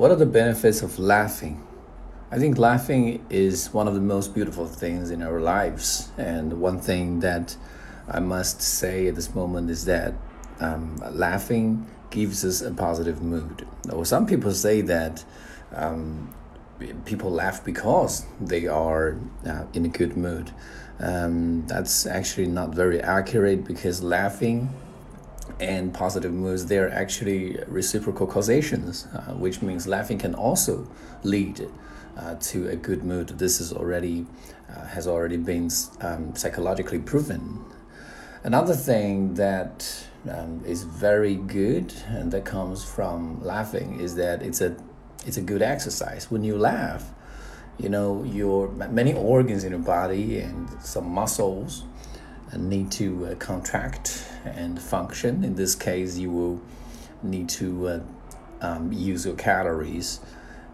What are the benefits of laughing? I think laughing is one of the most beautiful things in our lives. And one thing that I must say at this moment is that um, laughing gives us a positive mood. Or some people say that um, people laugh because they are uh, in a good mood. Um, that's actually not very accurate because laughing and positive moods they're actually reciprocal causations, uh, which means laughing can also lead uh, to a good mood. This is already uh, has already been um, psychologically proven. Another thing that um, is very good and that comes from laughing is that it's a it's a good exercise. When you laugh, you know your many organs in your body and some muscles need to uh, contract and function. In this case, you will need to uh, um, use your calories,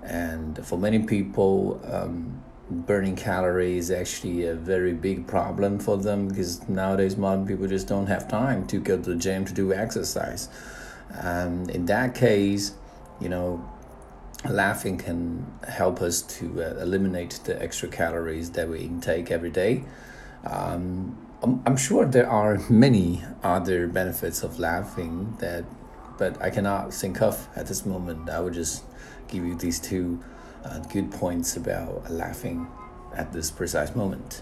and for many people. Um, burning calories is actually a very big problem for them because nowadays modern people just don't have time to go to the gym to do exercise. Um, in that case, you know, laughing can help us to uh, eliminate the extra calories that we intake every day. Um, I'm, I'm sure there are many other benefits of laughing that, but I cannot think of at this moment. I would just give you these two uh, good points about laughing at this precise moment.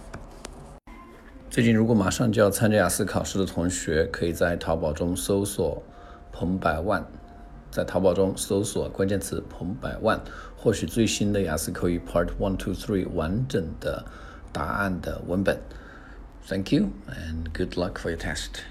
最近如果马上就要参加雅思考试的同学，可以在淘宝中搜索“彭百万”。在淘宝中搜索关键词“彭百万”，获取最新的雅思口语 Part One Two Three 完整的答案的文本。 Thank you and good luck for your test.